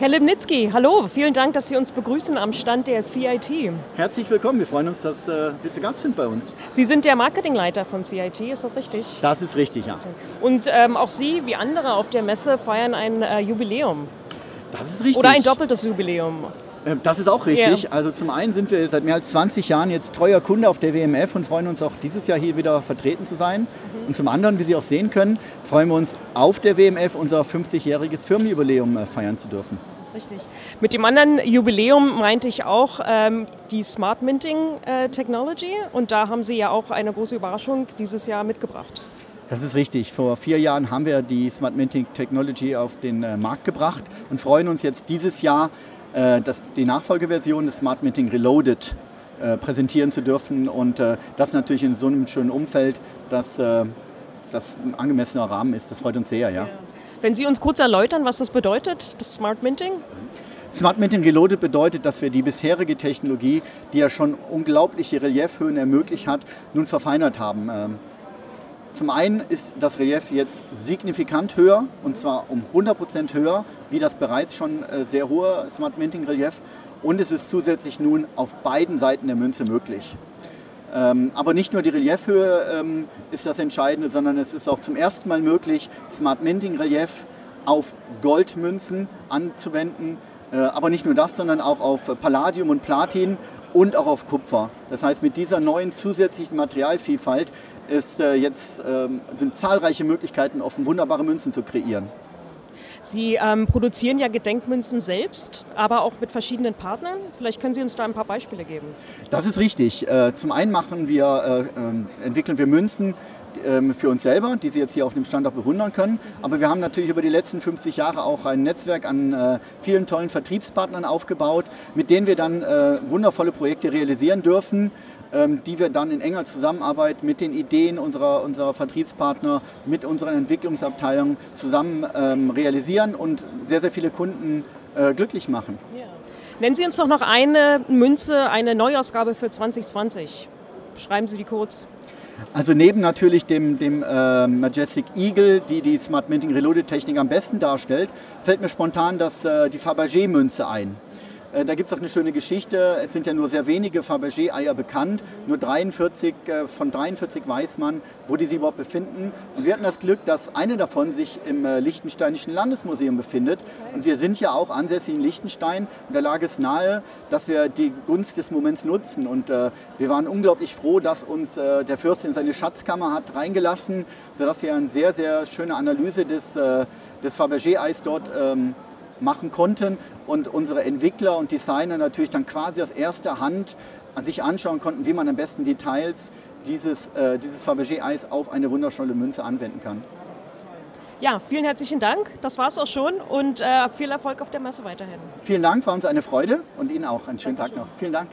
Herr Libnitzki, hallo, vielen Dank, dass Sie uns begrüßen am Stand der CIT. Herzlich willkommen, wir freuen uns, dass äh, Sie zu Gast sind bei uns. Sie sind der Marketingleiter von CIT, ist das richtig? Das ist richtig, ja. Und ähm, auch Sie, wie andere auf der Messe, feiern ein äh, Jubiläum. Das ist richtig. Oder ein doppeltes Jubiläum. Äh, Das ist auch richtig. Ja. Also zum einen sind wir seit mehr als 20 Jahren jetzt treuer Kunde auf der WMF und freuen uns auch dieses Jahr hier wieder vertreten zu sein. Mhm. Und zum anderen, wie Sie auch sehen können, freuen wir uns auf der WMF unser 50-jähriges Firmenjubiläum äh, feiern zu dürfen. Das ist richtig. Mit dem anderen Jubiläum meinte ich auch ähm, die Smart Minting äh, Technology und da haben Sie ja auch eine große Überraschung dieses Jahr mitgebracht. Das ist richtig. Vor vier Jahren haben wir die Smart Minting Technology auf den äh, Markt gebracht und freuen uns jetzt dieses Jahr das, die Nachfolgeversion des Smart Minting Reloaded äh, präsentieren zu dürfen und äh, das natürlich in so einem schönen Umfeld, dass äh, das ein angemessener Rahmen ist. Das freut uns sehr, ja. ja. Wenn Sie uns kurz erläutern, was das bedeutet, das Smart Minting? Smart Minting Reloaded bedeutet, dass wir die bisherige Technologie, die ja schon unglaubliche Reliefhöhen ermöglicht hat, nun verfeinert haben. Zum einen ist das Relief jetzt signifikant höher und zwar um 100% höher, wie das bereits schon äh, sehr hohe Smart Minting Relief. Und es ist zusätzlich nun auf beiden Seiten der Münze möglich. Ähm, aber nicht nur die Reliefhöhe ähm, ist das Entscheidende, sondern es ist auch zum ersten Mal möglich, Smart Minting Relief auf Goldmünzen anzuwenden. Äh, aber nicht nur das, sondern auch auf Palladium und Platin und auch auf Kupfer. Das heißt, mit dieser neuen zusätzlichen Materialvielfalt ist äh, jetzt, ähm, sind zahlreiche Möglichkeiten offen, wunderbare Münzen zu kreieren. Sie ähm, produzieren ja Gedenkmünzen selbst, aber auch mit verschiedenen Partnern. Vielleicht können Sie uns da ein paar Beispiele geben. Das ist richtig. Äh, zum einen machen wir, äh, entwickeln wir Münzen für uns selber, die Sie jetzt hier auf dem Stand auch bewundern können. Aber wir haben natürlich über die letzten 50 Jahre auch ein Netzwerk an äh, vielen tollen Vertriebspartnern aufgebaut, mit denen wir dann äh, wundervolle Projekte realisieren dürfen ähm, die wir dann in enger Zusammenarbeit mit den Ideen unserer, unserer Vertriebspartner, mit unseren Entwicklungsabteilungen zusammen ähm, realisieren und sehr, sehr viele Kunden äh, glücklich machen. Ja. Nennen Sie uns doch noch eine Münze, eine Neuausgabe für 2020. Schreiben Sie die kurz. Also neben natürlich dem, dem äh, Majestic Eagle, die die Smart Minting Reloaded Technik am besten darstellt, fällt mir spontan das, äh, die Fabergé-Münze ein. Äh, da gibt es auch eine schöne Geschichte. Es sind ja nur sehr wenige Fabergé-Eier bekannt. Nur 43, äh, von 43 weiß man, wo die sich überhaupt befinden. Und wir hatten das Glück, dass eine davon sich im äh, Liechtensteinischen Landesmuseum befindet. Und wir sind ja auch ansässig in Liechtenstein. Und da lag es nahe, dass wir die Gunst des Moments nutzen. Und wir waren unglaublich froh, dass uns der Fürst in seine Schatzkammer hat reingelassen, sodass wir eine sehr, sehr schöne Analyse des, des Fabergé-Eis dort ähm, machen konnten und unsere Entwickler und Designer natürlich dann quasi aus erster Hand an sich anschauen konnten, wie man am besten Details dieses, äh, dieses Fabergé-Eis auf eine wunderschöne Münze anwenden kann. Ja, vielen herzlichen Dank. Das war es auch schon und äh, viel Erfolg auf der Messe weiterhin. Vielen Dank, war uns eine Freude und Ihnen auch einen schönen Dankeschön. Tag noch. Vielen Dank.